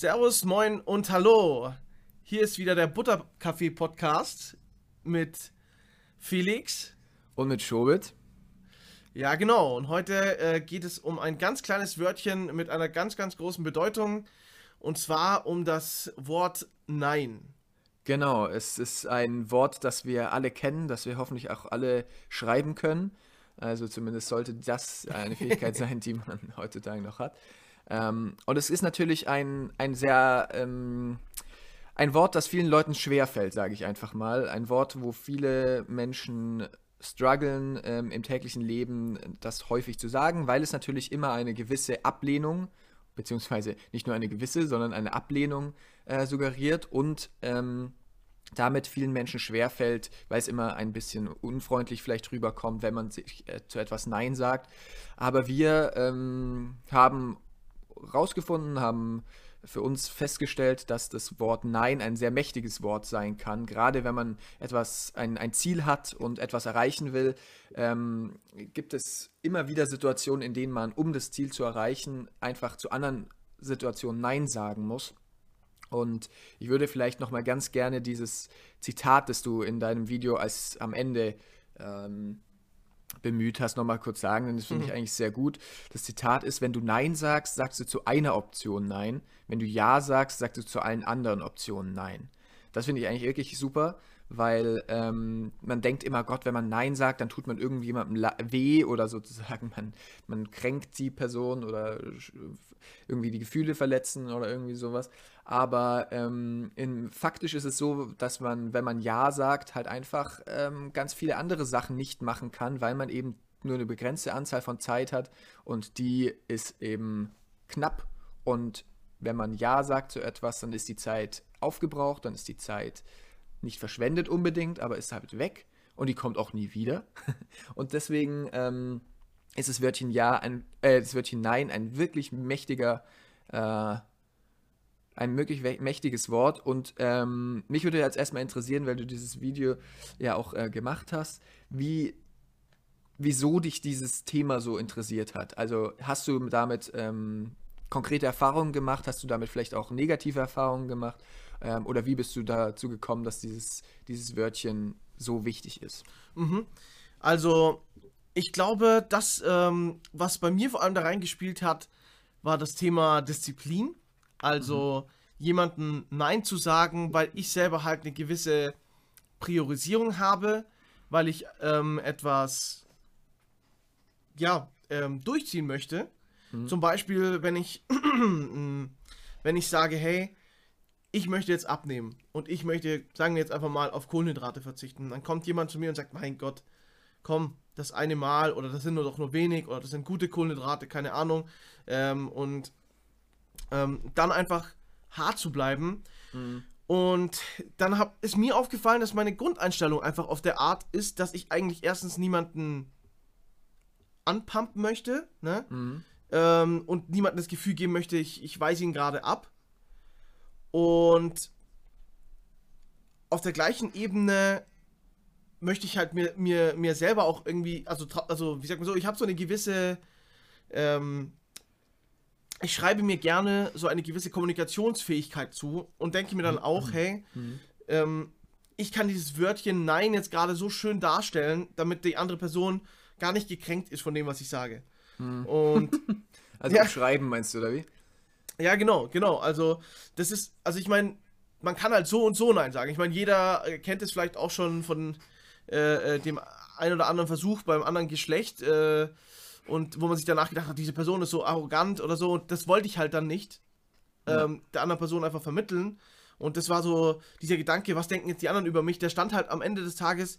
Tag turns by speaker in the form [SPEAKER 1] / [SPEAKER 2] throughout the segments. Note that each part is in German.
[SPEAKER 1] Servus, moin und hallo. Hier ist wieder der Butterkaffee-Podcast mit Felix.
[SPEAKER 2] Und mit Schobit.
[SPEAKER 1] Ja, genau. Und heute äh, geht es um ein ganz kleines Wörtchen mit einer ganz, ganz großen Bedeutung. Und zwar um das Wort Nein.
[SPEAKER 2] Genau, es ist ein Wort, das wir alle kennen, das wir hoffentlich auch alle schreiben können. Also zumindest sollte das eine Fähigkeit sein, die man heutzutage noch hat. Ähm, und es ist natürlich ein, ein sehr, ähm, ein Wort, das vielen Leuten schwerfällt, sage ich einfach mal. Ein Wort, wo viele Menschen strugglen ähm, im täglichen Leben, das häufig zu sagen, weil es natürlich immer eine gewisse Ablehnung, beziehungsweise nicht nur eine gewisse, sondern eine Ablehnung äh, suggeriert und ähm, damit vielen Menschen schwerfällt, weil es immer ein bisschen unfreundlich vielleicht rüberkommt, wenn man sich äh, zu etwas Nein sagt. Aber wir ähm, haben rausgefunden, haben für uns festgestellt, dass das Wort Nein ein sehr mächtiges Wort sein kann. Gerade wenn man etwas, ein, ein Ziel hat und etwas erreichen will, ähm, gibt es immer wieder Situationen, in denen man, um das Ziel zu erreichen, einfach zu anderen Situationen Nein sagen muss. Und ich würde vielleicht nochmal ganz gerne dieses Zitat, das du in deinem Video als am Ende ähm, bemüht hast, nochmal kurz sagen, denn das finde ich mhm. eigentlich sehr gut. Das Zitat ist, wenn du Nein sagst, sagst du zu einer Option Nein. Wenn du Ja sagst, sagst du zu allen anderen Optionen Nein. Das finde ich eigentlich wirklich super, weil ähm, man denkt immer, Gott, wenn man Nein sagt, dann tut man irgendjemandem weh oder sozusagen man, man kränkt die Person oder irgendwie die Gefühle verletzen oder irgendwie sowas. Aber ähm, in, faktisch ist es so, dass man, wenn man Ja sagt, halt einfach ähm, ganz viele andere Sachen nicht machen kann, weil man eben nur eine begrenzte Anzahl von Zeit hat und die ist eben knapp. Und wenn man Ja sagt zu etwas, dann ist die Zeit aufgebraucht, dann ist die Zeit nicht verschwendet unbedingt, aber ist halt weg und die kommt auch nie wieder. und deswegen ähm, ist das Wörtchen Ja, ein, äh, das Wörtchen Nein ein wirklich mächtiger, äh, ein wirklich mächtiges Wort. Und ähm, mich würde jetzt erstmal interessieren, weil du dieses Video ja auch äh, gemacht hast, wie wieso dich dieses Thema so interessiert hat. Also hast du damit ähm, konkrete Erfahrungen gemacht? Hast du damit vielleicht auch negative Erfahrungen gemacht? Ähm, oder wie bist du dazu gekommen, dass dieses, dieses Wörtchen so wichtig ist?
[SPEAKER 1] Mhm. Also, ich glaube, das, ähm, was bei mir vor allem da reingespielt hat, war das Thema Disziplin. Also, mhm. jemanden Nein zu sagen, weil ich selber halt eine gewisse Priorisierung habe, weil ich ähm, etwas, ja, ähm, durchziehen möchte. Mhm. Zum Beispiel, wenn ich, wenn ich sage, hey, ich möchte jetzt abnehmen und ich möchte, sagen wir jetzt einfach mal, auf Kohlenhydrate verzichten. Dann kommt jemand zu mir und sagt, mein Gott, komm, das eine Mal oder das sind nur doch nur wenig oder das sind gute Kohlenhydrate, keine Ahnung. Ähm, und ähm, dann einfach hart zu bleiben. Mhm. Und dann hab, ist mir aufgefallen, dass meine Grundeinstellung einfach auf der Art ist, dass ich eigentlich erstens niemanden anpumpen möchte, ne? Mhm. Ähm, und niemandem das Gefühl geben möchte, ich, ich weise ihn gerade ab. Und auf der gleichen Ebene möchte ich halt mir, mir, mir selber auch irgendwie, also, also wie sagt man so, ich habe so eine gewisse, ähm, ich schreibe mir gerne so eine gewisse Kommunikationsfähigkeit zu und denke mir dann mhm. auch, hey, mhm. ähm, ich kann dieses Wörtchen Nein jetzt gerade so schön darstellen, damit die andere Person gar nicht gekränkt ist von dem, was ich sage.
[SPEAKER 2] Mhm. Und also ja. schreiben meinst du, oder wie?
[SPEAKER 1] Ja, genau, genau. Also, das ist, also ich meine, man kann halt so und so Nein sagen. Ich meine, jeder kennt es vielleicht auch schon von äh, äh, dem ein oder anderen Versuch beim anderen Geschlecht äh, und wo man sich danach gedacht hat, diese Person ist so arrogant oder so. Und das wollte ich halt dann nicht ähm, ja. der anderen Person einfach vermitteln. Und das war so dieser Gedanke, was denken jetzt die anderen über mich? Der stand halt am Ende des Tages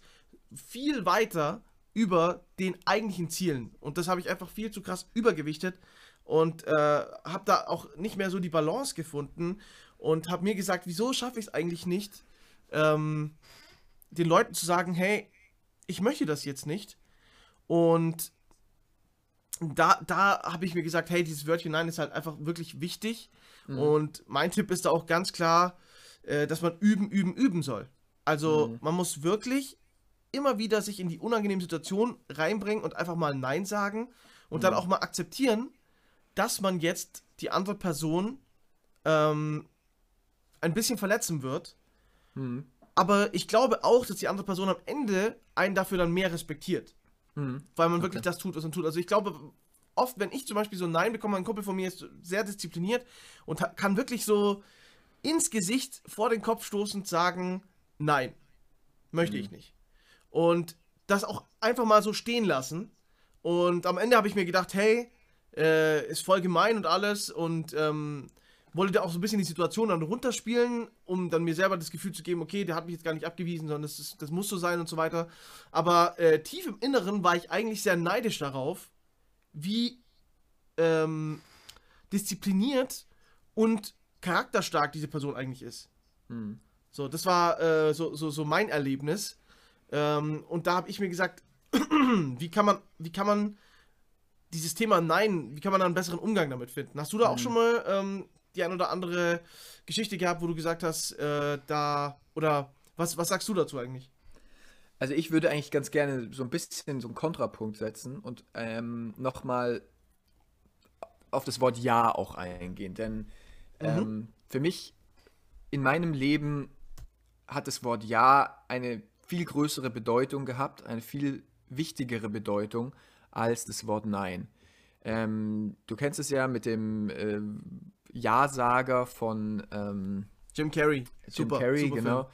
[SPEAKER 1] viel weiter über den eigentlichen Zielen. Und das habe ich einfach viel zu krass übergewichtet und äh, habe da auch nicht mehr so die Balance gefunden und habe mir gesagt, wieso schaffe ich es eigentlich nicht, ähm, den Leuten zu sagen, hey, ich möchte das jetzt nicht. Und da, da habe ich mir gesagt, hey, dieses Wörtchen Nein ist halt einfach wirklich wichtig. Mhm. Und mein Tipp ist da auch ganz klar, äh, dass man üben, üben, üben soll. Also mhm. man muss wirklich immer wieder sich in die unangenehme Situation reinbringen und einfach mal Nein sagen und mhm. dann auch mal akzeptieren, dass man jetzt die andere Person ähm, ein bisschen verletzen wird.
[SPEAKER 2] Mhm.
[SPEAKER 1] Aber ich glaube auch, dass die andere Person am Ende einen dafür dann mehr respektiert.
[SPEAKER 2] Mhm.
[SPEAKER 1] Weil man wirklich das tut, was man tut. Also ich glaube, oft, wenn ich zum Beispiel so ein Nein bekomme, ein Kumpel von mir ist sehr diszipliniert und kann wirklich so ins Gesicht vor den Kopf stoßend sagen, nein, möchte mhm. ich nicht. Und das auch einfach mal so stehen lassen. Und am Ende habe ich mir gedacht, hey, äh, ist voll gemein und alles und ähm, wollte da auch so ein bisschen die Situation dann runterspielen, um dann mir selber das Gefühl zu geben, okay, der hat mich jetzt gar nicht abgewiesen, sondern das, ist, das muss so sein und so weiter. Aber äh, tief im Inneren war ich eigentlich sehr neidisch darauf, wie ähm, diszipliniert und charakterstark diese Person eigentlich ist. Hm. So, das war äh, so, so, so mein Erlebnis. Ähm, und da habe ich mir gesagt, wie kann man, wie kann man dieses Thema Nein, wie kann man da einen besseren Umgang damit finden? Hast du da auch schon mal ähm, die ein oder andere Geschichte gehabt, wo du gesagt hast, äh, da, oder was, was sagst du dazu eigentlich?
[SPEAKER 2] Also ich würde eigentlich ganz gerne so ein bisschen so einen Kontrapunkt setzen und ähm, nochmal auf das Wort Ja auch eingehen. Denn mhm. ähm, für mich in meinem Leben hat das Wort Ja eine viel größere Bedeutung gehabt, eine viel wichtigere Bedeutung als das Wort Nein. Ähm, du kennst es ja mit dem äh, Ja-Sager von ähm,
[SPEAKER 1] Jim Carrey.
[SPEAKER 2] Jim super, Carrey, super genau. Film.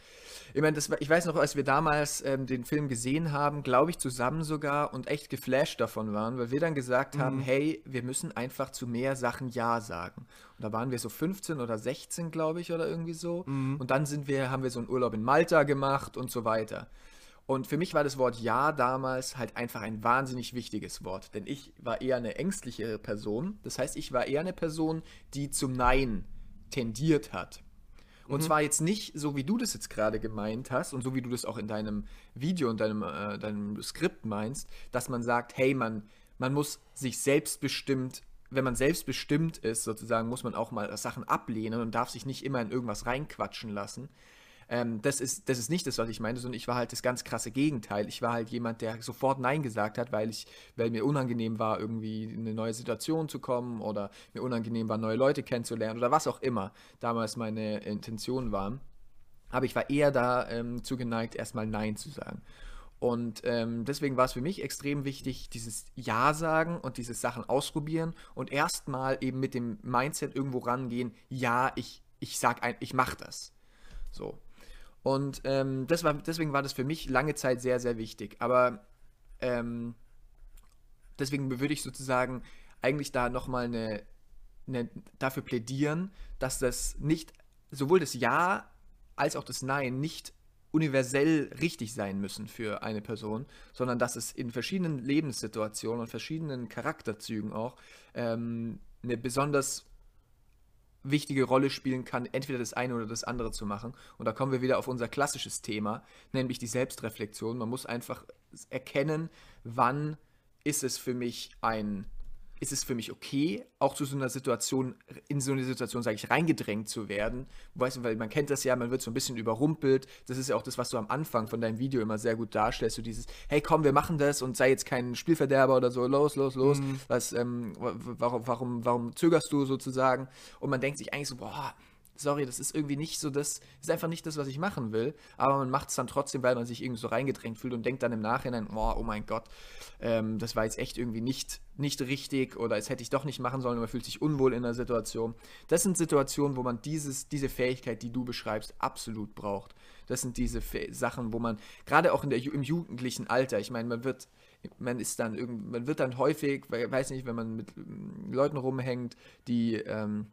[SPEAKER 2] Ich meine, das, ich weiß noch, als wir damals ähm, den Film gesehen haben, glaube ich, zusammen sogar und echt geflasht davon waren, weil wir dann gesagt mhm. haben, hey, wir müssen einfach zu mehr Sachen Ja sagen. Und da waren wir so 15 oder 16, glaube ich, oder irgendwie so. Mhm. Und dann sind wir, haben wir so einen Urlaub in Malta gemacht und so weiter. Und für mich war das Wort Ja damals halt einfach ein wahnsinnig wichtiges Wort, denn ich war eher eine ängstliche Person. Das heißt, ich war eher eine Person, die zum Nein tendiert hat. Und mhm. zwar jetzt nicht so, wie du das jetzt gerade gemeint hast und so wie du das auch in deinem Video und deinem, äh, deinem Skript meinst, dass man sagt, hey, man, man muss sich selbstbestimmt, wenn man selbstbestimmt ist, sozusagen, muss man auch mal Sachen ablehnen und darf sich nicht immer in irgendwas reinquatschen lassen. Ähm, das, ist, das ist nicht das, was ich meinte, sondern ich war halt das ganz krasse Gegenteil. Ich war halt jemand, der sofort Nein gesagt hat, weil, ich, weil mir unangenehm war, irgendwie in eine neue Situation zu kommen oder mir unangenehm war, neue Leute kennenzulernen oder was auch immer damals meine Intention waren. Aber ich war eher dazu ähm, geneigt, erstmal Nein zu sagen. Und ähm, deswegen war es für mich extrem wichtig, dieses Ja sagen und diese Sachen ausprobieren und erstmal eben mit dem Mindset irgendwo rangehen, ja, ich, ich sag ein, ich mach das. So. Und ähm, das war, deswegen war das für mich lange Zeit sehr, sehr wichtig. Aber ähm, deswegen würde ich sozusagen eigentlich da nochmal eine, eine, dafür plädieren, dass das nicht, sowohl das Ja als auch das Nein nicht universell richtig sein müssen für eine Person, sondern dass es in verschiedenen Lebenssituationen und verschiedenen Charakterzügen auch ähm, eine besonders wichtige Rolle spielen kann, entweder das eine oder das andere zu machen. Und da kommen wir wieder auf unser klassisches Thema, nämlich die Selbstreflexion. Man muss einfach erkennen, wann ist es für mich ein ist es für mich okay, auch zu so einer Situation, in so eine Situation, sage ich, reingedrängt zu werden. Weißt du, weil man kennt das ja, man wird so ein bisschen überrumpelt. Das ist ja auch das, was du am Anfang von deinem Video immer sehr gut darstellst. So dieses, hey komm, wir machen das und sei jetzt kein Spielverderber oder so, los, los, los. Mhm. Was, ähm, warum, warum, warum zögerst du sozusagen? Und man denkt sich eigentlich so, boah, sorry, das ist irgendwie nicht so das, ist einfach nicht das, was ich machen will, aber man macht es dann trotzdem, weil man sich irgendwie so reingedrängt fühlt und denkt dann im Nachhinein, oh, oh mein Gott, ähm, das war jetzt echt irgendwie nicht, nicht richtig oder es hätte ich doch nicht machen sollen und man fühlt sich unwohl in der Situation. Das sind Situationen, wo man dieses, diese Fähigkeit, die du beschreibst, absolut braucht. Das sind diese Sachen, wo man, gerade auch in der, im jugendlichen Alter, ich meine, man wird, man ist dann irgend, man wird dann häufig, weiß nicht, wenn man mit ähm, Leuten rumhängt, die ähm,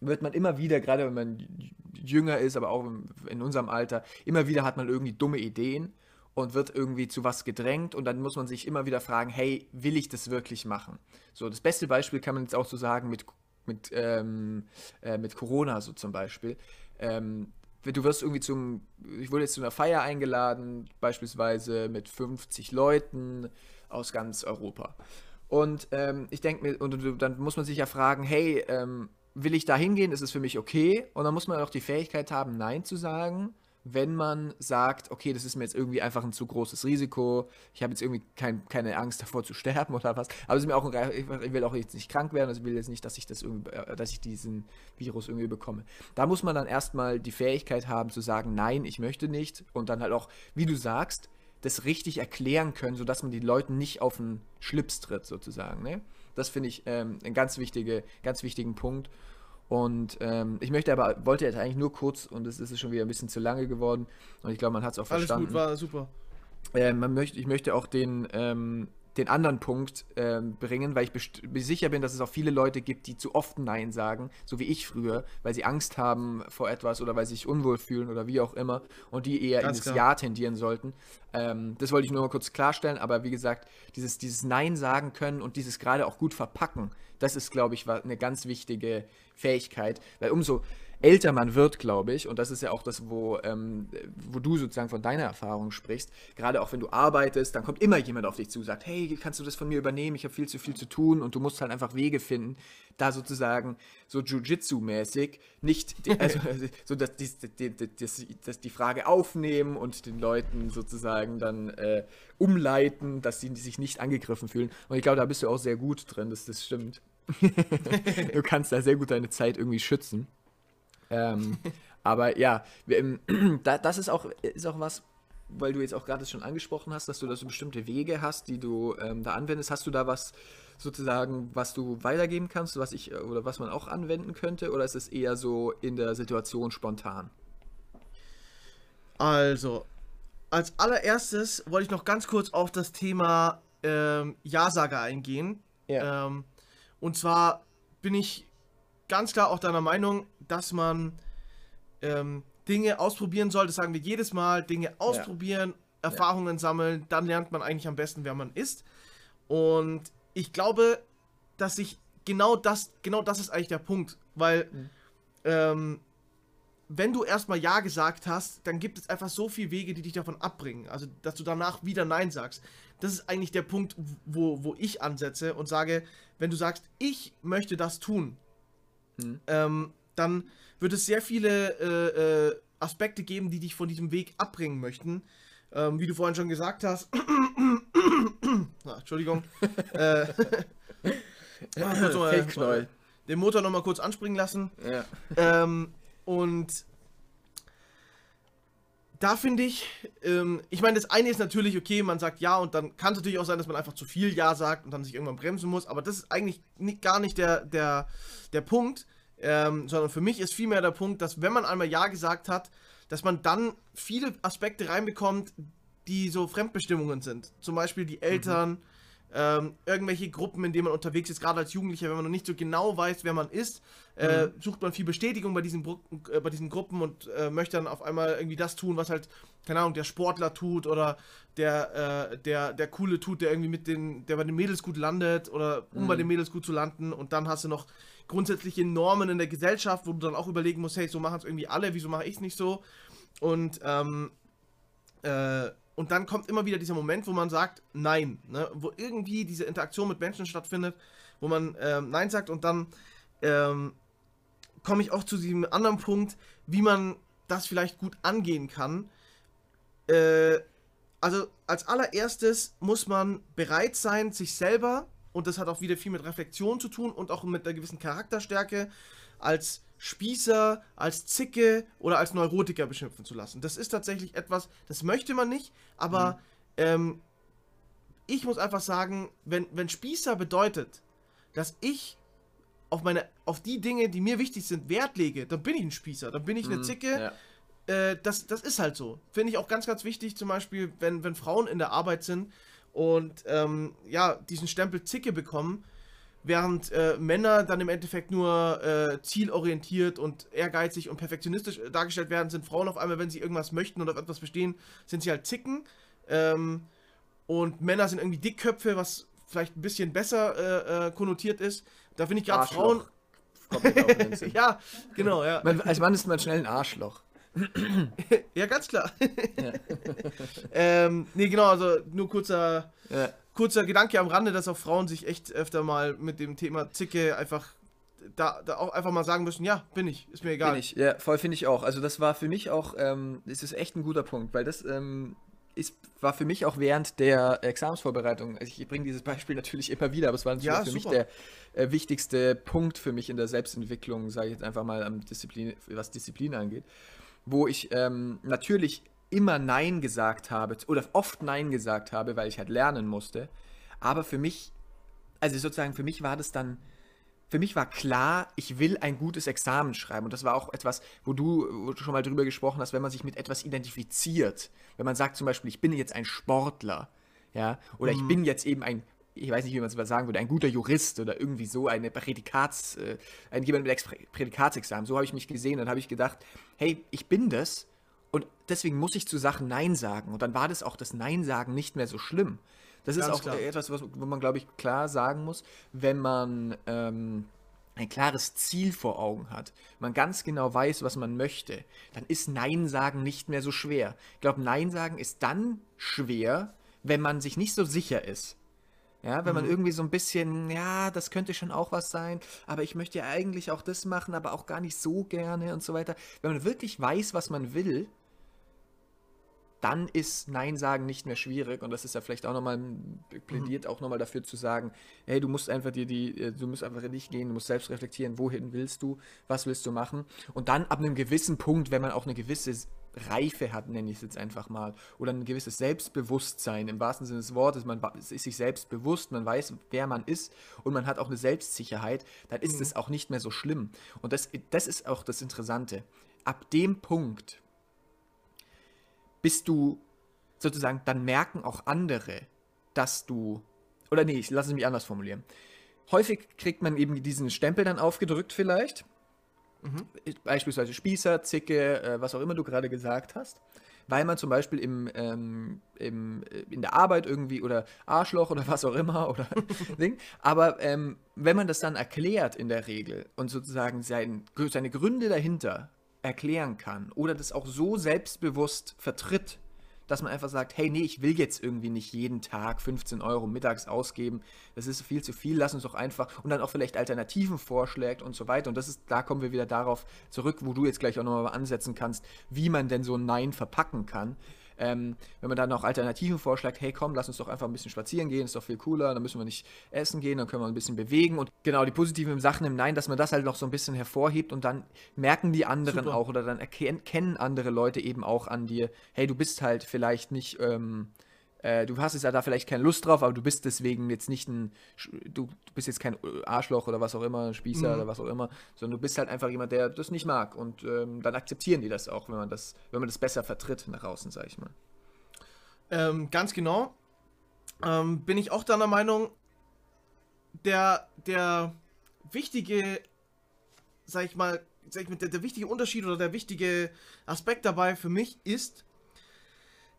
[SPEAKER 2] wird man immer wieder, gerade wenn man jünger ist, aber auch in unserem Alter, immer wieder hat man irgendwie dumme Ideen und wird irgendwie zu was gedrängt und dann muss man sich immer wieder fragen, hey, will ich das wirklich machen? So, das beste Beispiel kann man jetzt auch so sagen mit, mit, ähm, äh, mit Corona so zum Beispiel. Ähm, du wirst irgendwie zum, ich wurde jetzt zu einer Feier eingeladen, beispielsweise mit 50 Leuten aus ganz Europa. Und ähm, ich denke mir, und dann muss man sich ja fragen, hey, ähm, will ich da hingehen, ist es für mich okay. Und dann muss man auch die Fähigkeit haben, Nein zu sagen, wenn man sagt, okay, das ist mir jetzt irgendwie einfach ein zu großes Risiko, ich habe jetzt irgendwie kein, keine Angst davor zu sterben oder was, aber es ist mir auch ich will auch jetzt nicht krank werden, also ich will jetzt nicht, dass ich das irgendwie, äh, dass ich diesen Virus irgendwie bekomme. Da muss man dann erstmal die Fähigkeit haben zu sagen, nein, ich möchte nicht und dann halt auch, wie du sagst, das richtig erklären können, sodass man die Leuten nicht auf den Schlips tritt, sozusagen. Ne? Das finde ich ähm, einen ganz, wichtige, ganz wichtigen Punkt. Und ähm, ich möchte aber, wollte jetzt eigentlich nur kurz, und es ist schon wieder ein bisschen zu lange geworden, und ich glaube, man hat es auch
[SPEAKER 1] Alles
[SPEAKER 2] verstanden.
[SPEAKER 1] Alles gut, war super.
[SPEAKER 2] Äh, man möchte, ich möchte auch den, ähm, den anderen Punkt äh, bringen, weil ich sicher bin, dass es auch viele Leute gibt, die zu oft Nein sagen, so wie ich früher, weil sie Angst haben vor etwas oder weil sie sich unwohl fühlen oder wie auch immer und die eher Ganz in das klar. Ja tendieren sollten. Ähm, das wollte ich nur mal kurz klarstellen, aber wie gesagt, dieses, dieses Nein sagen können und dieses gerade auch gut verpacken, das ist, glaube ich, eine ganz wichtige Fähigkeit, weil umso älter man wird, glaube ich, und das ist ja auch das, wo, ähm, wo du sozusagen von deiner Erfahrung sprichst, gerade auch wenn du arbeitest, dann kommt immer jemand auf dich zu, sagt, hey, kannst du das von mir übernehmen, ich habe viel zu viel zu tun und du musst halt einfach Wege finden, da sozusagen so Jiu-Jitsu-mäßig nicht, die, also, so dass die, die, die, dass die Frage aufnehmen und den Leuten sozusagen dann äh, umleiten, dass sie sich nicht angegriffen fühlen. Und ich glaube, da bist du auch sehr gut drin, dass das stimmt. du kannst da sehr gut deine Zeit irgendwie schützen. Ähm, aber ja, wir, da, das ist auch, ist auch was, weil du jetzt auch gerade schon angesprochen hast, dass du da so bestimmte Wege hast, die du ähm, da anwendest. Hast du da was sozusagen, was du weitergeben kannst, was ich oder was man auch anwenden könnte, oder ist es eher so in der Situation spontan?
[SPEAKER 1] Also, als allererstes wollte ich noch ganz kurz auf das Thema ähm, Ja-Sager eingehen. Ja. Ähm, und zwar bin ich ganz klar auch deiner Meinung, dass man ähm, Dinge ausprobieren soll. Das sagen wir jedes Mal. Dinge ausprobieren, ja. Erfahrungen ja. sammeln. Dann lernt man eigentlich am besten, wer man ist. Und ich glaube, dass ich genau das, genau das ist eigentlich der Punkt. Weil, mhm. ähm, wenn du erstmal Ja gesagt hast, dann gibt es einfach so viele Wege, die dich davon abbringen. Also, dass du danach wieder Nein sagst. Das ist eigentlich der Punkt, wo, wo ich ansetze und sage, wenn du sagst, ich möchte das tun, hm. ähm, dann wird es sehr viele äh, äh, Aspekte geben, die dich von diesem Weg abbringen möchten. Ähm, wie du vorhin schon gesagt hast. Na, Entschuldigung. äh, mal, den Motor nochmal kurz anspringen lassen. Ja. Ähm, und da finde ich, ähm, ich meine, das eine ist natürlich, okay, man sagt ja und dann kann es natürlich auch sein, dass man einfach zu viel Ja sagt und dann sich irgendwann bremsen muss, aber das ist eigentlich nicht, gar nicht der, der, der Punkt, ähm, sondern für mich ist vielmehr der Punkt, dass wenn man einmal Ja gesagt hat, dass man dann viele Aspekte reinbekommt, die so Fremdbestimmungen sind. Zum Beispiel die Eltern, mhm. ähm, irgendwelche Gruppen, in denen man unterwegs ist, gerade als Jugendlicher, wenn man noch nicht so genau weiß, wer man ist, äh, mhm. sucht man viel Bestätigung bei diesen, äh, bei diesen Gruppen und äh, möchte dann auf einmal irgendwie das tun, was halt, keine Ahnung, der Sportler tut oder der, äh, der, der Coole tut, der irgendwie mit den, der bei den Mädels gut landet oder um mhm. bei den Mädels gut zu landen und dann hast du noch grundsätzliche Normen in der Gesellschaft, wo du dann auch überlegen musst, hey, so machen es irgendwie alle, wieso mache ich es nicht so? Und, ähm, äh, und dann kommt immer wieder dieser Moment, wo man sagt, nein, ne? wo irgendwie diese Interaktion mit Menschen stattfindet, wo man ähm, Nein sagt und dann ähm, komme ich auch zu diesem anderen Punkt, wie man das vielleicht gut angehen kann. Äh, also als allererstes muss man bereit sein, sich selber und das hat auch wieder viel mit Reflexion zu tun und auch mit einer gewissen Charakterstärke als Spießer, als Zicke oder als Neurotiker beschimpfen zu lassen. Das ist tatsächlich etwas, das möchte man nicht, aber mhm. ähm, ich muss einfach sagen, wenn, wenn Spießer bedeutet, dass ich auf, meine, auf die Dinge, die mir wichtig sind, Wert lege, dann bin ich ein Spießer, dann bin ich eine mhm, Zicke. Ja. Äh, das, das ist halt so. Finde ich auch ganz, ganz wichtig, zum Beispiel, wenn, wenn Frauen in der Arbeit sind und ähm, ja, diesen Stempel Zicke bekommen, während äh, Männer dann im Endeffekt nur äh, zielorientiert und ehrgeizig und perfektionistisch dargestellt werden, sind Frauen auf einmal, wenn sie irgendwas möchten oder etwas bestehen, sind sie halt Zicken. Ähm, und Männer sind irgendwie Dickköpfe, was vielleicht ein bisschen besser äh, äh konnotiert ist. Da finde ich gerade Frauen. ja, genau, ja.
[SPEAKER 2] Man, als Mann ist man schnell ein Arschloch
[SPEAKER 1] ja, ganz klar. ja. ähm, nee, genau, also nur kurzer, ja. Kurzer Gedanke am Rande, dass auch Frauen sich echt öfter mal mit dem Thema Zicke einfach da, da auch einfach mal sagen müssen, ja, bin ich, ist mir egal.
[SPEAKER 2] Bin ich, ja, voll finde ich auch. Also das war für mich auch, ähm, das ist echt ein guter Punkt, weil das ähm, ist, war für mich auch während der Examensvorbereitung, also ich bringe dieses Beispiel natürlich immer wieder, aber es war natürlich
[SPEAKER 1] Ja,
[SPEAKER 2] für mich
[SPEAKER 1] super.
[SPEAKER 2] der äh, wichtigste Punkt für mich in der Selbstentwicklung, sage ich jetzt einfach mal, Disziplin, was Disziplin angeht, wo ich ähm, natürlich immer Nein gesagt habe oder oft Nein gesagt habe, weil ich halt lernen musste, aber für mich, also sozusagen für mich war das dann für mich war klar, ich will ein gutes Examen schreiben. Und das war auch etwas, wo du, wo du schon mal drüber gesprochen hast, wenn man sich mit etwas identifiziert. Wenn man sagt zum Beispiel, ich bin jetzt ein Sportler, ja, oder ich bin jetzt eben ein, ich weiß nicht, wie man es sagen würde, ein guter Jurist oder irgendwie so, eine Prädikats, äh, ein jemand mit Ex Prädikatsexamen. So habe ich mich gesehen. Dann habe ich gedacht, hey, ich bin das und deswegen muss ich zu Sachen Nein sagen. Und dann war das auch das Nein sagen nicht mehr so schlimm. Das ist
[SPEAKER 1] Ganz
[SPEAKER 2] auch
[SPEAKER 1] klar.
[SPEAKER 2] etwas, was, wo man, glaube ich, klar sagen muss, wenn man ähm, ein klares Ziel vor Augen hat, man ganz genau weiß, was man möchte, dann ist Nein sagen nicht mehr so schwer. Ich glaube, Nein sagen ist dann schwer, wenn man sich nicht so sicher ist. Ja, wenn man irgendwie so ein bisschen, ja, das könnte schon auch was sein, aber ich möchte ja eigentlich auch das machen, aber auch gar nicht so gerne und so weiter. Wenn man wirklich weiß, was man will, dann ist Nein sagen nicht mehr schwierig und das ist ja vielleicht auch nochmal plädiert auch nochmal dafür zu sagen, hey, du musst einfach dir die, äh, du musst einfach in dich gehen, du musst selbst reflektieren, wohin willst du, was willst du machen? Und dann ab einem gewissen Punkt, wenn man auch eine gewisse Reife hat, nenne ich es jetzt einfach mal, oder ein gewisses Selbstbewusstsein im wahrsten Sinne des Wortes, man ist sich selbst bewusst, man weiß, wer man ist und man hat auch eine Selbstsicherheit, dann ist es auch nicht mehr so schlimm und das, das ist auch das Interessante. Ab dem Punkt, bist du sozusagen, dann merken auch andere, dass du, oder nee, ich lasse es mich anders formulieren. Häufig kriegt man eben diesen Stempel dann aufgedrückt vielleicht. Beispielsweise Spießer, Zicke, äh, was auch immer du gerade gesagt hast. Weil man zum Beispiel im, ähm, im, äh, in der Arbeit irgendwie oder Arschloch oder was auch immer oder Ding. Aber ähm, wenn man das dann erklärt in der Regel und sozusagen sein, seine Gründe dahinter erklären kann oder das auch so selbstbewusst vertritt, dass man einfach sagt, hey, nee, ich will jetzt irgendwie nicht jeden Tag 15 Euro mittags ausgeben, das ist viel zu viel, lass uns doch einfach und dann auch vielleicht Alternativen vorschlägt und so weiter. Und das ist, da kommen wir wieder darauf zurück, wo du jetzt gleich auch nochmal ansetzen kannst, wie man denn so ein Nein verpacken kann. Ähm, wenn man dann auch Alternativen vorschlägt, hey komm, lass uns doch einfach ein bisschen spazieren gehen, ist doch viel cooler, dann müssen wir nicht essen gehen, dann können wir ein bisschen bewegen und genau die positiven Sachen im Nein, dass man das halt noch so ein bisschen hervorhebt und dann merken die anderen
[SPEAKER 1] Super.
[SPEAKER 2] auch oder dann erkennen, kennen andere Leute eben auch an dir, hey, du bist halt vielleicht nicht, ähm, äh, du hast jetzt ja da vielleicht keine Lust drauf, aber du bist deswegen jetzt nicht ein, du, du bist jetzt kein Arschloch oder was auch immer, Spießer
[SPEAKER 1] Mhm.
[SPEAKER 2] oder was auch immer, sondern du bist halt einfach jemand, der das nicht mag und ähm, dann akzeptieren die das auch, wenn man das, wenn man das besser vertritt nach außen, sag ich mal.
[SPEAKER 1] Ähm, ganz genau. Ähm, bin ich auch deiner Meinung, der, der wichtige, sag ich mal, sag ich mal der, der wichtige Unterschied oder der wichtige Aspekt dabei für mich ist,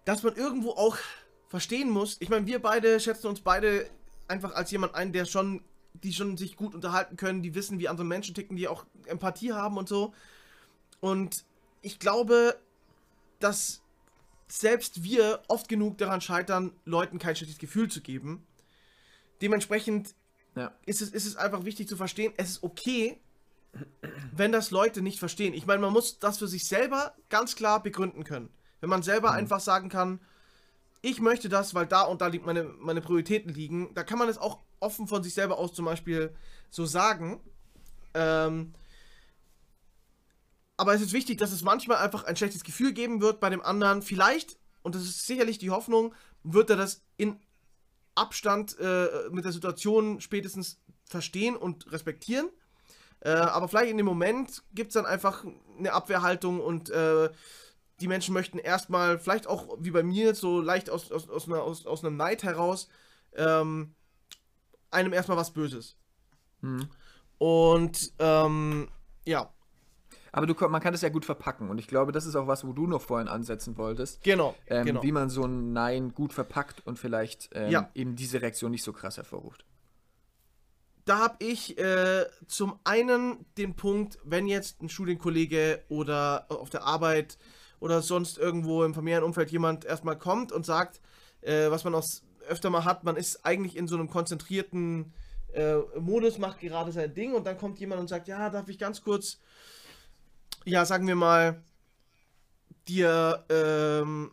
[SPEAKER 1] dass man irgendwo auch verstehen muss. Ich meine, wir beide schätzen uns beide einfach als jemand ein, der schon, die schon sich gut unterhalten können, die wissen, wie andere Menschen ticken, die auch Empathie haben und so. Und ich glaube, dass selbst wir oft genug daran scheitern, Leuten kein schlechtes Gefühl zu geben. Dementsprechend
[SPEAKER 2] Ja.
[SPEAKER 1] ist es, ist es einfach wichtig zu verstehen, es ist okay, wenn das Leute nicht verstehen. Ich meine, man muss das für sich selber ganz klar begründen können. Wenn man selber einfach sagen kann, ich möchte das, weil da und da liegt meine, meine Prioritäten liegen, da kann man es auch offen von sich selber aus zum Beispiel so sagen. Ähm, aber es ist wichtig, dass es manchmal einfach ein schlechtes Gefühl geben wird bei dem anderen. Vielleicht, und das ist sicherlich die Hoffnung, wird er das in Abstand äh, mit der Situation spätestens verstehen und respektieren. Äh, aber vielleicht in dem Moment gibt es dann einfach eine Abwehrhaltung und äh, die Menschen möchten erstmal, vielleicht auch wie bei mir, so leicht aus, aus, aus, einer, aus, aus einem Neid heraus, ähm, einem erstmal was Böses.
[SPEAKER 2] Mhm.
[SPEAKER 1] Und ähm, ja,
[SPEAKER 2] Aber du, man kann das ja gut verpacken und ich glaube, das ist auch was, wo du noch vorhin ansetzen wolltest.
[SPEAKER 1] genau.
[SPEAKER 2] Ähm,
[SPEAKER 1] genau.
[SPEAKER 2] Wie man so ein Nein gut verpackt und vielleicht ähm,
[SPEAKER 1] Ja.
[SPEAKER 2] eben diese Reaktion nicht so krass hervorruft.
[SPEAKER 1] da habe ich äh, zum einen den Punkt, wenn jetzt ein Studienkollege oder auf der Arbeit oder sonst irgendwo im familiären Umfeld jemand erstmal kommt und sagt, äh, was man auch öfter mal hat, man ist eigentlich in so einem konzentrierten äh, Modus macht gerade sein Ding und dann kommt jemand und sagt, ja, darf ich ganz kurz, ja, sagen wir mal, dir, ähm,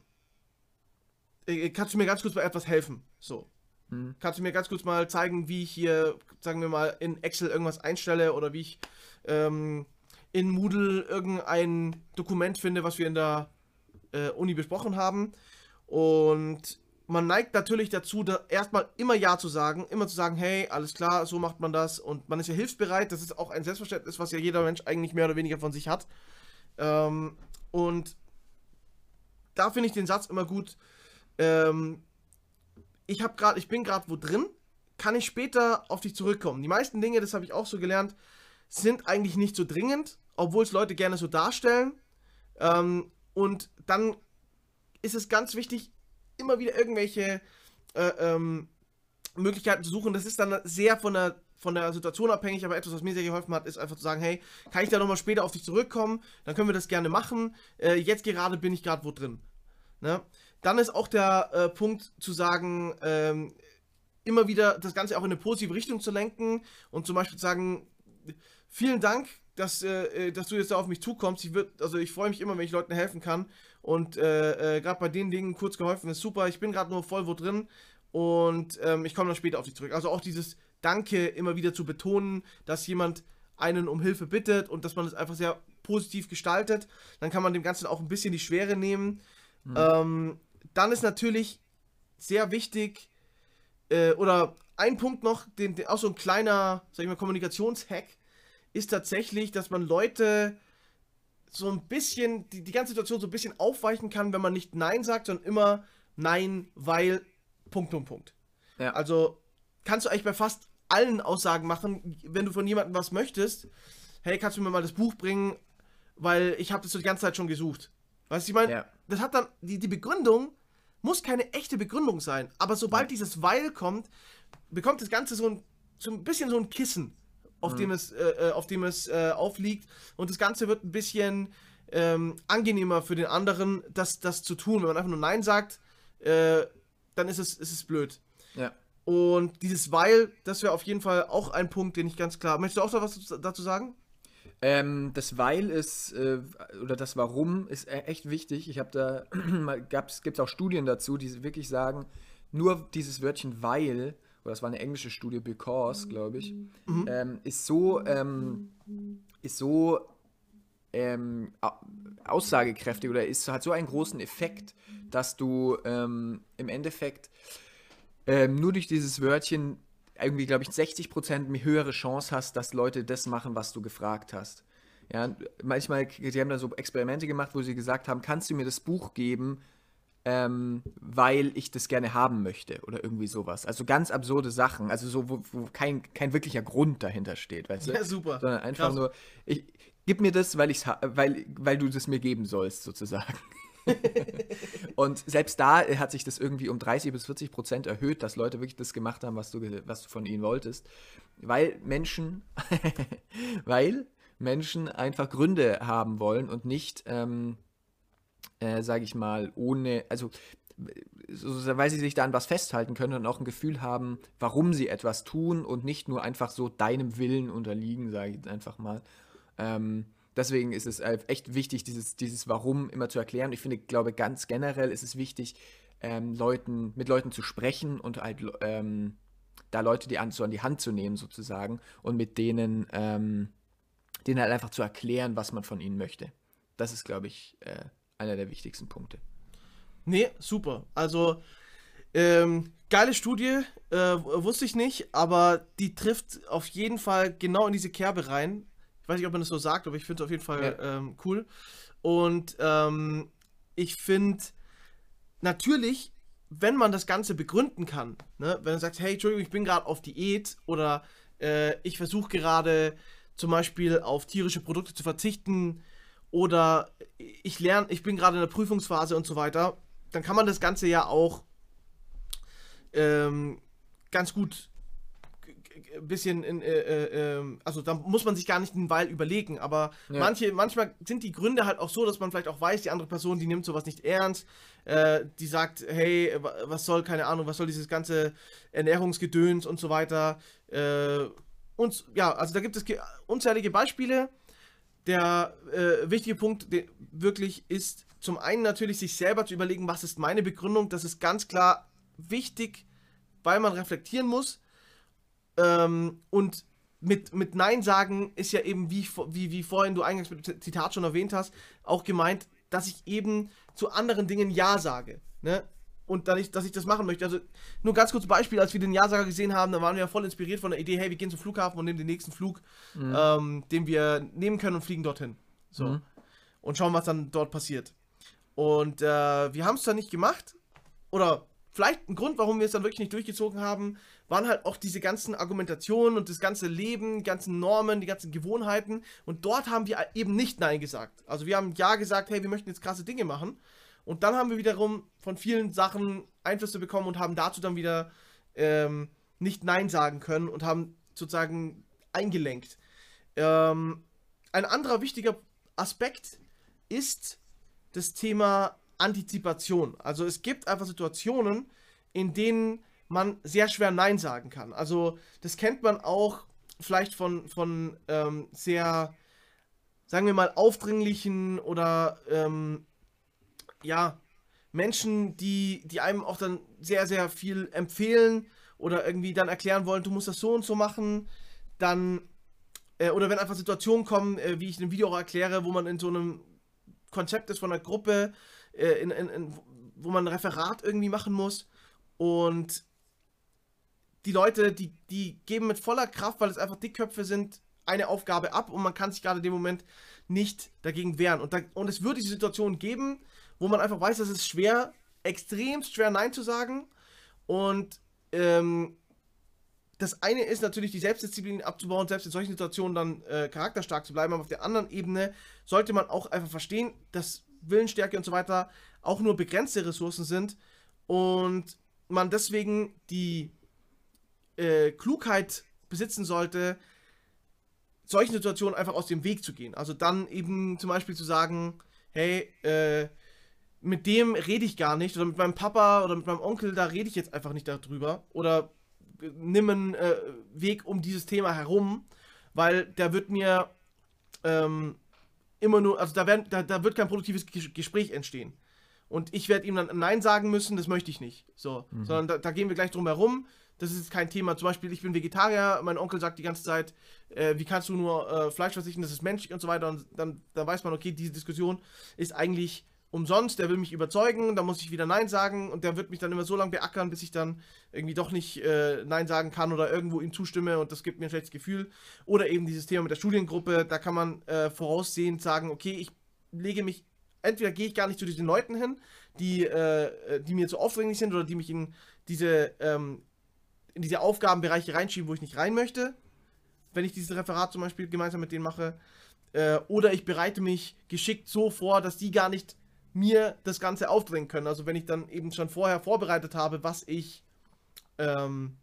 [SPEAKER 1] äh, kannst du mir ganz kurz bei etwas helfen? So. Hm. Kannst du mir ganz kurz mal zeigen, wie ich hier, sagen wir mal, in Excel irgendwas einstelle oder wie ich ähm, in Moodle irgendein Dokument finde, was wir in der äh, Uni besprochen haben. Und man neigt natürlich dazu, da erstmal immer Ja zu sagen, immer zu sagen, hey, alles klar, so macht man das und man ist ja hilfsbereit. Das ist auch ein Selbstverständnis, was ja jeder Mensch eigentlich mehr oder weniger von sich hat. Ähm, und da finde ich den Satz immer gut. Ähm, ich habe gerade, ich bin gerade wo drin, kann ich später auf dich zurückkommen. Die meisten Dinge, das habe ich auch so gelernt, sind eigentlich nicht so dringend, obwohl es Leute gerne so darstellen. Ähm, und dann ist es ganz wichtig, immer wieder irgendwelche äh, ähm, Möglichkeiten zu suchen. Das ist dann sehr von der, von der Situation abhängig, aber etwas, was mir sehr geholfen hat, ist einfach zu sagen, hey, kann ich da nochmal später auf dich zurückkommen? Dann können wir das gerne machen. Äh, jetzt gerade bin ich gerade wo drin. Ne? Dann ist auch der äh, Punkt zu sagen, ähm, immer wieder das Ganze auch in eine positive Richtung zu lenken und zum Beispiel zu sagen, vielen Dank, dass, äh, äh dass du jetzt da auf mich zukommst. Ich würd, also ich freue mich immer, wenn ich Leuten helfen kann. Und äh, äh, gerade bei den Dingen kurz geholfen ist super. Ich bin gerade nur voll wo drin und ähm, ich komme dann später auf dich zurück. Also auch dieses Danke immer wieder zu betonen, dass jemand einen um Hilfe bittet und dass man es einfach sehr positiv gestaltet. Dann kann man dem Ganzen auch ein bisschen die Schwere nehmen. Mhm. Ähm, dann ist natürlich sehr wichtig, äh, oder ein Punkt noch, den, den, auch so ein kleiner, sag ich mal, Kommunikationshack, ist tatsächlich, dass man Leute so ein bisschen, die, die ganze Situation so ein bisschen aufweichen kann, wenn man nicht Nein sagt, sondern immer Nein, weil, Punkt und Punkt. Ja. Also kannst du eigentlich bei fast allen Aussagen machen, wenn du von jemandem was möchtest, hey, kannst du mir mal das Buch bringen, weil ich habe das so die ganze Zeit schon gesucht. Weißt du, ich meine, ja. das hat dann, die, die Begründung muss keine echte Begründung sein, aber sobald ja. dieses Weil kommt, bekommt das Ganze so ein, so ein bisschen so ein Kissen, auf mhm. dem es, äh, äh, auf dem es äh, aufliegt und das Ganze wird ein bisschen ähm, angenehmer für den anderen, das, das zu tun. Wenn man einfach nur Nein sagt, äh, dann ist es, ist es blöd. Ja. Und dieses Weil, das wäre auf jeden Fall auch ein Punkt, den ich ganz klar. Möchtest du auch noch was dazu sagen?
[SPEAKER 2] Ähm, das Weil ist, äh, oder das Warum ist e-, echt wichtig. Ich habe da, gibt es auch Studien dazu, die wirklich sagen, nur dieses Wörtchen Weil, oder das war eine englische Studie, Because, glaube ich, mhm. ähm, ist so, ähm, ist so ähm, aussagekräftig oder ist, hat so einen großen Effekt, dass du ähm, im Endeffekt ähm, nur durch dieses Wörtchen irgendwie, glaube ich, 60% mehr höhere Chance hast, dass Leute das machen, was du gefragt hast. Ja, manchmal, die haben da so Experimente gemacht, wo sie gesagt haben, kannst du mir das Buch geben, ähm, weil ich das gerne haben möchte oder irgendwie sowas. Also ganz absurde Sachen, also so, wo, wo kein, kein wirklicher Grund dahinter steht, weißt du?
[SPEAKER 1] Ja, super.
[SPEAKER 2] Sondern einfach Krass. nur, ich, gib mir das, weil, ich's weil, weil du das mir geben sollst, sozusagen. und selbst da hat sich das irgendwie um 30 bis 40 Prozent erhöht, dass Leute wirklich das gemacht haben, was du, was du von ihnen wolltest. Weil Menschen, weil Menschen einfach Gründe haben wollen und nicht, ähm, äh, sage ich mal, ohne, also so, weil sie sich da an was festhalten können und auch ein Gefühl haben, warum sie etwas tun und nicht nur einfach so deinem Willen unterliegen, sage ich jetzt einfach mal. Ähm, deswegen ist es äh, echt wichtig, dieses, dieses Warum immer zu erklären. Ich finde, glaube ganz generell ist es wichtig, ähm, Leuten, mit Leuten zu sprechen und halt ähm, da Leute die an, so an die Hand zu nehmen sozusagen und mit denen, ähm, denen halt einfach zu erklären, was man von ihnen möchte. Das ist, glaube ich, äh, einer der wichtigsten Punkte.
[SPEAKER 1] Nee, super. Also, ähm, geile Studie, äh, wusste ich nicht, aber die trifft auf jeden Fall genau in diese Kerbe rein. Ich weiß nicht, ob man das so sagt, aber ich finde es auf jeden Fall ja. ähm, cool. Und ähm, ich finde natürlich, wenn man das Ganze begründen kann, ne, wenn man sagt, hey, Entschuldigung, ich bin gerade auf Diät oder äh, ich versuche gerade zum Beispiel auf tierische Produkte zu verzichten oder ich lerne, ich bin gerade in der Prüfungsphase und so weiter, dann kann man das Ganze ja auch ähm, ganz gut ein bisschen in, äh, äh, ähm, also da muss man sich gar nicht einen Weil überlegen, aber ja. manche, manchmal sind die Gründe halt auch so, dass man vielleicht auch weiß, die andere Person, die nimmt sowas nicht ernst, äh, die sagt, hey, was soll, keine Ahnung, was soll dieses ganze Ernährungsgedöns und so weiter. Äh, und ja, also da gibt es unzählige Beispiele. Der äh, wichtige Punkt wirklich ist, zum einen natürlich sich selber zu überlegen, was ist meine Begründung, das ist ganz klar wichtig, weil man reflektieren muss. Ähm, und mit, mit Nein sagen ist ja eben, wie, wie, wie vorhin du eingangs mit dem Zitat schon erwähnt hast, auch gemeint, dass ich eben zu anderen Dingen Ja sage. Ne? Und dann ich, dass ich das machen möchte. Also, nur ganz kurz Beispiel, als wir den Ja-Sager gesehen haben, da waren wir ja voll inspiriert von der Idee, hey, wir gehen zum Flughafen und nehmen den nächsten Flug, mhm. ähm, den wir nehmen können und fliegen dorthin. So. Mhm. Und schauen, was dann dort passiert. Und äh, wir haben es dann nicht gemacht. Oder vielleicht ein Grund, warum wir es dann wirklich nicht durchgezogen haben, waren halt auch diese ganzen Argumentationen und das ganze Leben, die ganzen Normen, die ganzen Gewohnheiten. Und dort haben wir eben nicht Nein gesagt. Also wir haben Ja gesagt, hey, wir möchten jetzt krasse Dinge machen. Und dann haben wir wiederum von vielen Sachen Einflüsse bekommen und haben dazu dann wieder ähm, nicht Nein sagen können und haben sozusagen eingelenkt. Ähm, ein anderer wichtiger Aspekt ist das Thema Antizipation. Also es gibt einfach Situationen, in denen man sehr schwer Nein sagen kann. Also das kennt man auch vielleicht von, von ähm, sehr, sagen wir mal, aufdringlichen oder ähm, ja, Menschen, die, die einem auch dann sehr, sehr viel empfehlen oder irgendwie dann erklären wollen, du musst das so und so machen, dann, äh, oder wenn einfach Situationen kommen, äh, wie ich in einem Video auch erkläre, wo man in so einem Konzept ist von einer Gruppe, äh, in, in, in, wo man ein Referat irgendwie machen muss und die Leute, die, die geben mit voller Kraft, weil es einfach Dickköpfe sind, eine Aufgabe ab und man kann sich gerade in dem Moment nicht dagegen wehren. Und, da, und es würde die Situation geben, wo man einfach weiß, dass es schwer, extrem schwer Nein zu sagen. Und ähm, das eine ist natürlich die Selbstdisziplin abzubauen, selbst in solchen Situationen dann äh, charakterstark zu bleiben, aber auf der anderen Ebene sollte man auch einfach verstehen, dass Willensstärke und so weiter auch nur begrenzte Ressourcen sind und man deswegen die äh, Klugheit besitzen sollte, solchen Situationen einfach aus dem Weg zu gehen. Also dann eben zum Beispiel zu sagen, hey, äh, mit dem rede ich gar nicht oder mit meinem Papa oder mit meinem Onkel, da rede ich jetzt einfach nicht darüber oder nimm einen äh, Weg um dieses Thema herum, weil der wird mir ähm, immer nur, also da, werden, da, da wird kein produktives Gespräch entstehen. Und ich werde ihm dann Nein sagen müssen, das möchte ich nicht. So, mhm. sondern da, da, gehen wir gleich drum herum. Das ist kein Thema. Zum Beispiel, ich bin Vegetarier, mein Onkel sagt die ganze Zeit, äh, wie kannst du nur äh, Fleisch verzichten, das ist menschlich und so weiter. Und dann, dann weiß man, okay, diese Diskussion ist eigentlich umsonst, der will mich überzeugen, da muss ich wieder Nein sagen und der wird mich dann immer so lange beackern, bis ich dann irgendwie doch nicht äh, Nein sagen kann oder irgendwo ihm zustimme und das gibt mir ein schlechtes Gefühl. Oder eben dieses Thema mit der Studiengruppe, da kann man äh, voraussehend sagen, okay, ich lege mich, entweder gehe ich gar nicht zu diesen Leuten hin, die, äh, die mir zu aufdringlich sind oder die mich in diese, ähm, in diese Aufgabenbereiche reinschieben, wo ich nicht rein möchte, wenn ich dieses Referat zum Beispiel gemeinsam mit denen mache. Äh, oder ich bereite mich geschickt so vor, dass die gar nicht mir das Ganze aufdrängen können. Also wenn ich dann eben schon vorher vorbereitet habe, was ich ähm,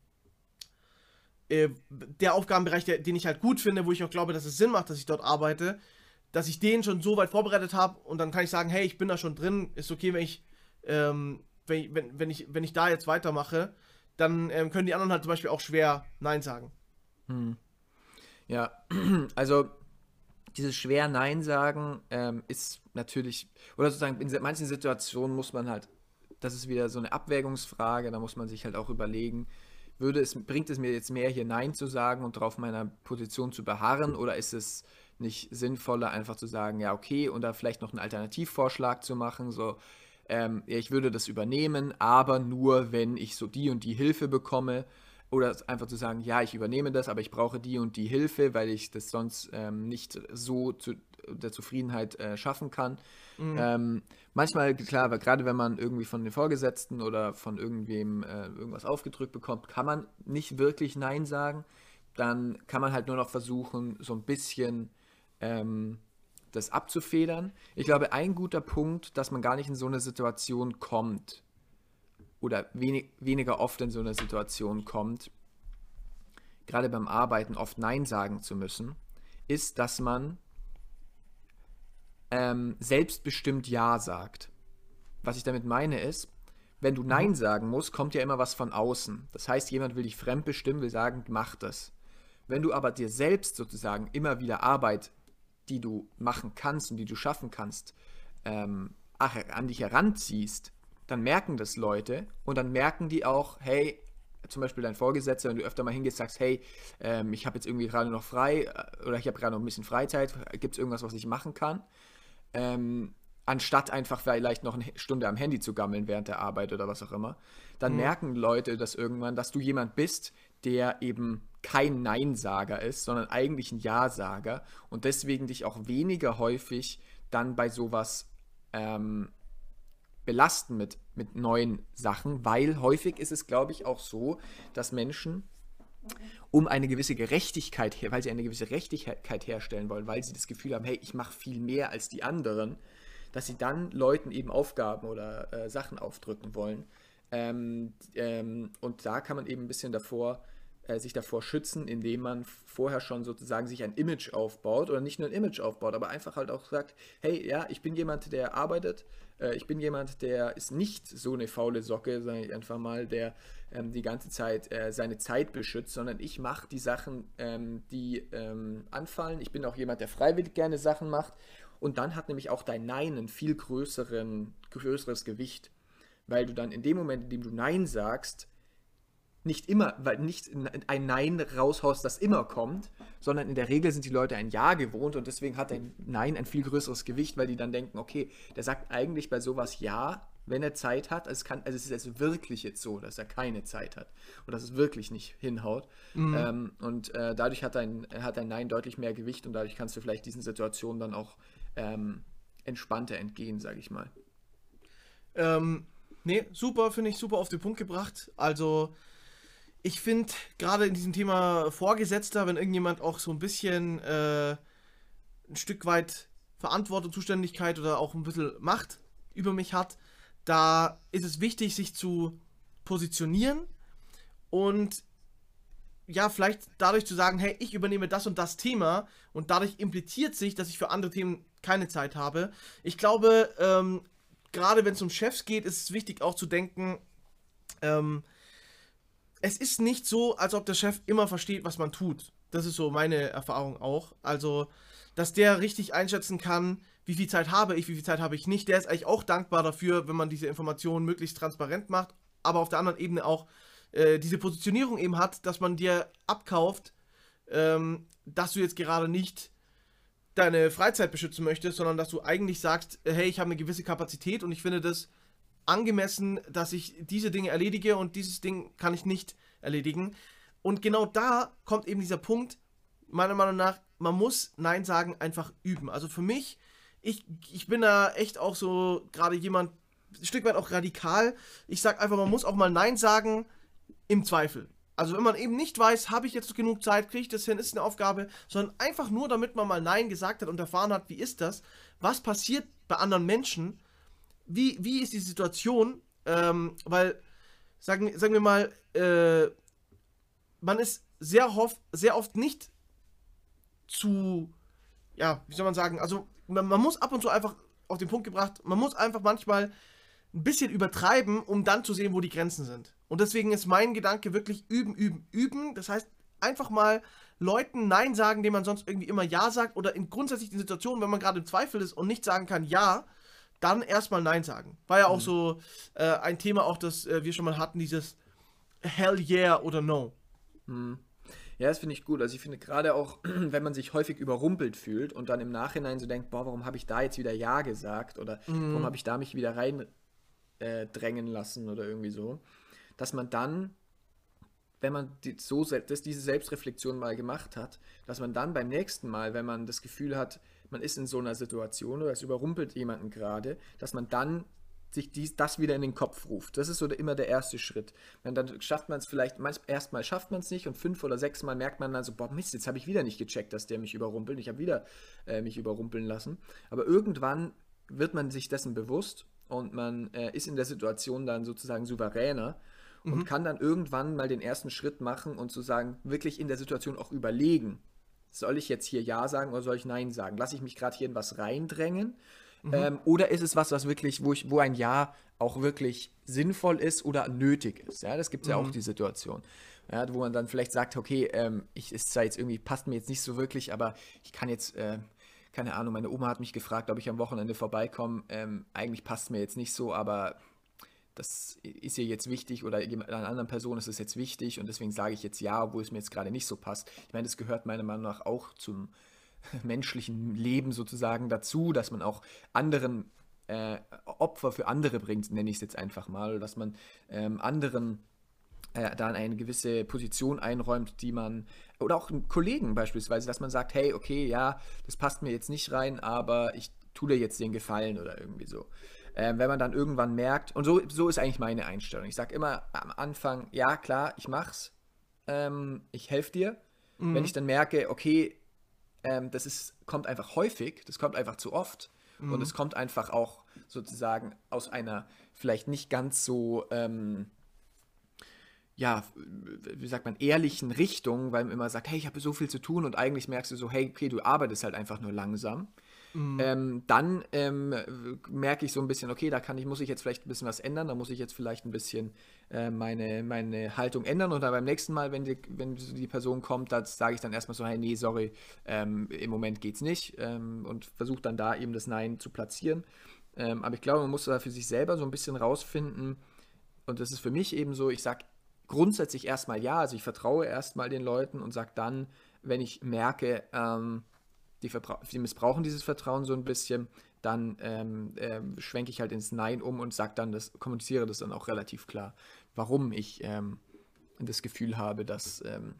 [SPEAKER 1] äh, der Aufgabenbereich, der, den ich halt gut finde, wo ich auch glaube, dass es Sinn macht, dass ich dort arbeite, dass ich den schon so weit vorbereitet habe und dann kann ich sagen, hey, ich bin da schon drin, ist okay, wenn ich, ähm, wenn, wenn, wenn, ich, wenn ich da jetzt weitermache, dann ähm, können die anderen halt zum Beispiel auch schwer Nein sagen. Hm.
[SPEAKER 2] Ja, also dieses schwer Nein sagen ähm, ist natürlich, oder sozusagen in manchen Situationen muss man halt, das ist wieder so eine Abwägungsfrage, da muss man sich halt auch überlegen, würde es, bringt es mir jetzt mehr hier Nein zu sagen und darauf meiner Position zu beharren oder ist es nicht sinnvoller, einfach zu sagen, ja, okay, und da vielleicht noch einen Alternativvorschlag zu machen, so, ähm, ja, ich würde das übernehmen, aber nur, wenn ich so die und die Hilfe bekomme oder einfach zu sagen, ja, ich übernehme das, aber ich brauche die und die Hilfe, weil ich das sonst ähm, nicht so zu der Zufriedenheit äh, schaffen kann. Mhm. Ähm, manchmal, klar, weil gerade wenn man irgendwie von den Vorgesetzten oder von irgendwem äh, irgendwas aufgedrückt bekommt, kann man nicht wirklich Nein sagen. Dann kann man halt nur noch versuchen, so ein bisschen ähm, das abzufedern. Ich glaube, ein guter Punkt, dass man gar nicht in so eine Situation kommt, oder wenig, weniger oft in so eine Situation kommt, gerade beim Arbeiten oft Nein sagen zu müssen, ist, dass man ähm, selbstbestimmt Ja sagt. Was ich damit meine ist, wenn du Nein mhm. sagen musst, kommt ja immer was von außen. Das heißt, jemand will dich fremdbestimmen, will sagen, mach das. Wenn du aber dir selbst sozusagen immer wieder Arbeit, die du machen kannst und die du schaffen kannst, ähm, ach, an dich heranziehst, dann merken das Leute und dann merken die auch, hey, zum Beispiel dein Vorgesetzter, wenn du öfter mal hingehst, sagst, hey, ähm, ich habe jetzt irgendwie gerade noch frei äh, oder ich habe gerade noch ein bisschen Freizeit, gibt es irgendwas, was ich machen kann? Ähm, anstatt einfach vielleicht noch eine Stunde am Handy zu gammeln während der Arbeit oder was auch immer, dann mhm. merken Leute das irgendwann, dass du jemand bist, der eben kein Nein-Sager ist, sondern eigentlich ein Ja-Sager und deswegen dich auch weniger häufig dann bei sowas ähm, belasten mit, mit neuen Sachen, weil häufig ist es, glaube ich, auch so, dass Menschen um eine gewisse Gerechtigkeit, weil sie eine gewisse Gerechtigkeit herstellen wollen, weil sie das Gefühl haben, hey, ich mache viel mehr als die anderen, dass sie dann Leuten eben Aufgaben oder äh, Sachen aufdrücken wollen. Ähm, ähm, und da kann man eben ein bisschen davor äh, sich davor schützen, indem man vorher schon sozusagen sich ein Image aufbaut oder nicht nur ein Image aufbaut, aber einfach halt auch sagt, hey, ja, ich bin jemand, der arbeitet, äh, ich bin jemand, der ist nicht so eine faule Socke, sage ich einfach mal, der ähm, die ganze Zeit äh, seine Zeit beschützt, sondern ich mache die Sachen, ähm, die ähm, anfallen. Ich bin auch jemand, der freiwillig gerne Sachen macht. Und dann hat nämlich auch dein Nein ein viel größeren, größeres Gewicht, weil du dann in dem Moment, in dem du Nein sagst, nicht immer, weil nicht ein Nein raushaust, das immer kommt, sondern in der Regel sind die Leute ein Ja gewohnt und deswegen hat ein Nein ein viel größeres Gewicht, weil die dann denken, okay, der sagt eigentlich bei sowas Ja, wenn er Zeit hat. Also es, kann, also es ist also wirklich jetzt so, dass er keine Zeit hat und dass es wirklich nicht hinhaut. Mhm. Ähm, und äh, dadurch hat ein, hat ein Nein deutlich mehr Gewicht und dadurch kannst du vielleicht diesen Situationen dann auch ähm, entspannter entgehen, sage ich mal.
[SPEAKER 1] Ähm, nee, super, finde ich super auf den Punkt gebracht. Also ich finde gerade in diesem Thema Vorgesetzter, wenn irgendjemand auch so ein bisschen äh, ein Stück weit Verantwortung, Zuständigkeit oder auch ein bisschen Macht über mich hat, da ist es wichtig, sich zu positionieren und ja, vielleicht dadurch zu sagen, hey, ich übernehme das und das Thema und dadurch impliziert sich, dass ich für andere Themen keine Zeit habe. Ich glaube, ähm, gerade wenn es um Chefs geht, ist es wichtig auch zu denken, ähm, es ist nicht so, als ob der Chef immer versteht, was man tut. Das ist so meine Erfahrung auch. Also, dass der richtig einschätzen kann, wie viel Zeit habe ich, wie viel Zeit habe ich nicht. Der ist eigentlich auch dankbar dafür, wenn man diese Informationen möglichst transparent macht, aber auf der anderen Ebene auch äh, diese Positionierung eben hat, dass man dir abkauft, ähm, dass du jetzt gerade nicht deine Freizeit beschützen möchtest, sondern dass du eigentlich sagst, hey, ich habe eine gewisse Kapazität und ich finde das angemessen, dass ich diese Dinge erledige und dieses Ding kann ich nicht erledigen. Und genau da kommt eben dieser Punkt, meiner Meinung nach, man muss Nein sagen einfach üben. Also für mich, ich, ich bin da echt auch so gerade jemand, ein Stück weit auch radikal. Ich sage einfach, man muss auch mal Nein sagen im Zweifel. Also wenn man eben nicht weiß, habe ich jetzt genug Zeit, kriege ich das hin, ist eine Aufgabe, sondern einfach nur, damit man mal Nein gesagt hat und erfahren hat, wie ist das, was passiert bei anderen Menschen wie, wie ist die Situation? Ähm, weil, sagen, sagen wir mal, äh, man ist sehr, oft, sehr oft nicht zu, ja, wie soll man sagen, also man, man muss ab und zu einfach auf den Punkt gebracht, man muss einfach manchmal ein bisschen übertreiben, um dann zu sehen, wo die Grenzen sind. Und deswegen ist mein Gedanke wirklich üben, üben, üben. Das heißt, einfach mal Leuten Nein sagen, denen man sonst irgendwie immer Ja sagt oder in grundsätzlichen Situationen, wenn man gerade im Zweifel ist und nicht sagen kann Ja, dann erstmal Nein sagen. War ja auch mhm. so äh, ein Thema, auch das äh, wir schon mal hatten, dieses Hell yeah oder No.
[SPEAKER 2] Mhm. Ja, das finde ich gut. Also ich finde gerade auch, wenn man sich häufig überrumpelt fühlt und dann im Nachhinein so denkt, boah, warum habe ich da jetzt wieder Ja gesagt oder mhm. warum habe ich da mich wieder rein äh, drängen lassen oder irgendwie so, dass man dann, wenn man die, so dass diese Selbstreflexion mal gemacht hat, dass man dann beim nächsten Mal, wenn man das Gefühl hat, man ist in so einer Situation oder es überrumpelt jemanden gerade, dass man dann sich dies, das wieder in den Kopf ruft. Das ist so der, immer der erste Schritt. Und dann schafft man es vielleicht, erstmal schafft man es nicht und fünf oder sechs Mal merkt man dann so, boah Mist, jetzt habe ich wieder nicht gecheckt, dass der mich überrumpelt. Ich habe wieder äh, mich überrumpeln lassen. Aber irgendwann wird man sich dessen bewusst und man äh, ist in der Situation dann sozusagen souveräner und mhm. kann dann irgendwann mal den ersten Schritt machen und zu sagen, wirklich in der Situation auch überlegen, soll ich jetzt hier Ja sagen oder soll ich Nein sagen? Lasse ich mich gerade hier in was reindrängen? Mhm. Ähm, oder ist es was, was wirklich, wo, ich, wo ein Ja auch wirklich sinnvoll ist oder nötig ist? Ja, das gibt es mhm. ja auch mhm. die Situation. Ja, wo man dann vielleicht sagt, okay, ähm, ich ist zwar jetzt irgendwie, passt mir jetzt nicht so wirklich, aber ich kann jetzt, äh, keine Ahnung, meine Oma hat mich gefragt, ob ich am Wochenende vorbeikomme. Ähm, eigentlich passt mir jetzt nicht so, aber das ist ihr jetzt wichtig oder einer anderen Person ist es jetzt wichtig und deswegen sage ich jetzt ja, obwohl es mir jetzt gerade nicht so passt. Ich meine, das gehört meiner Meinung nach auch zum menschlichen Leben sozusagen dazu, dass man auch anderen äh, Opfer für andere bringt, nenne ich es jetzt einfach mal, dass man ähm, anderen äh, dann eine gewisse Position einräumt, die man, oder auch Kollegen beispielsweise, dass man sagt, hey, okay, ja, das passt mir jetzt nicht rein, aber ich tue dir jetzt den Gefallen oder irgendwie so. Ähm, wenn man dann irgendwann merkt, und so, so ist eigentlich meine Einstellung. Ich sage immer am Anfang, ja klar, ich mach's, ähm, ich helfe dir. Mhm. Wenn ich dann merke, okay, ähm, das ist, kommt einfach häufig, das kommt einfach zu oft mhm. und es kommt einfach auch sozusagen aus einer vielleicht nicht ganz so, ähm, ja, wie sagt man, ehrlichen Richtung, weil man immer sagt, hey, ich habe so viel zu tun und eigentlich merkst du so, hey, okay, du arbeitest halt einfach nur langsam. Mhm. Ähm, dann ähm, merke ich so ein bisschen, okay, da kann ich, muss ich jetzt vielleicht ein bisschen was ändern, da muss ich jetzt vielleicht ein bisschen äh, meine, meine Haltung ändern und dann beim nächsten Mal, wenn die, wenn die Person kommt, da sage ich dann erstmal so, hey, nee, sorry, ähm, im Moment geht's nicht ähm, und versuche dann da eben das Nein zu platzieren. Ähm, aber ich glaube, man muss da für sich selber so ein bisschen rausfinden und das ist für mich eben so, ich sage grundsätzlich erstmal ja, also ich vertraue erstmal den Leuten und sage dann, wenn ich merke, ähm, die, die, missbrauchen dieses Vertrauen so ein bisschen, dann ähm, äh, schwenke ich halt ins Nein um und sage dann, das, kommuniziere das dann auch relativ klar, warum ich ähm, das Gefühl habe, dass ähm,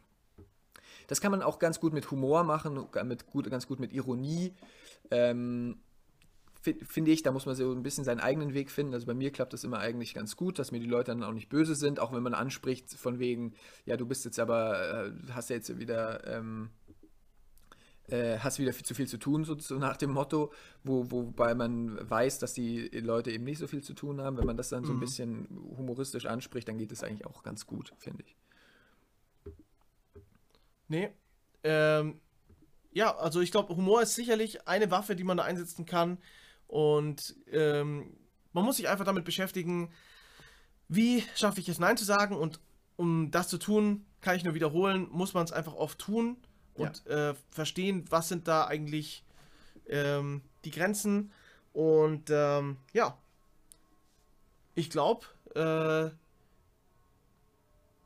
[SPEAKER 2] das kann man auch ganz gut mit Humor machen, mit gut, ganz gut mit Ironie. Ähm, finde ich, da muss man so ein bisschen seinen eigenen Weg finden. Also bei mir klappt das immer eigentlich ganz gut, dass mir die Leute dann auch nicht böse sind, auch wenn man anspricht von wegen, ja, du bist jetzt aber, äh, hast ja jetzt wieder ähm, äh, hast wieder viel zu viel zu tun, so, so nach dem Motto, wo, wobei man weiß, dass die Leute eben nicht so viel zu tun haben. Wenn man das dann so ein mhm. bisschen humoristisch anspricht, dann geht es eigentlich auch ganz gut, finde ich.
[SPEAKER 1] Nee. Ähm, ja, also ich glaube, Humor ist sicherlich eine Waffe, die man da einsetzen kann. Und ähm, man muss sich einfach damit beschäftigen, wie schaffe ich es, Nein zu sagen. Und um das zu tun, kann ich nur wiederholen, muss man es einfach oft tun und ja. äh, verstehen, was sind da eigentlich ähm, die Grenzen. Und ähm, ja, ich glaube, äh,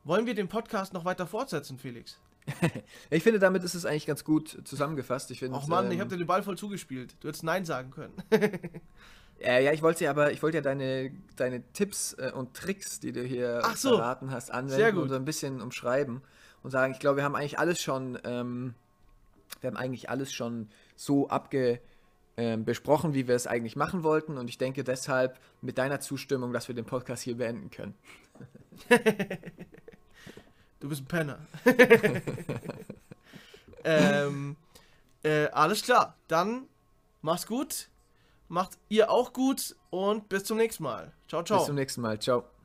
[SPEAKER 1] wollen wir den Podcast noch weiter fortsetzen, Felix?
[SPEAKER 2] ich finde, damit ist es eigentlich ganz gut zusammengefasst. Ich
[SPEAKER 1] Ach Mann, ähm, ich habe dir den Ball voll zugespielt. Du hättest Nein sagen können.
[SPEAKER 2] äh, ja, ich wollte ja aber, ich wollte ja deine, deine Tipps äh, und Tricks, die du hier
[SPEAKER 1] so.
[SPEAKER 2] verraten hast, anwenden und so ein bisschen umschreiben und sagen, ich glaube, wir haben eigentlich alles schon, ähm, wir haben eigentlich alles schon so abge ähm, besprochen, wie wir es eigentlich machen wollten. Und ich denke deshalb mit deiner Zustimmung, dass wir den Podcast hier beenden können.
[SPEAKER 1] du bist ein Penner. ähm, äh, alles klar, dann mach's gut, macht ihr auch gut und bis zum nächsten Mal. Ciao, ciao.
[SPEAKER 2] Bis zum nächsten Mal, ciao.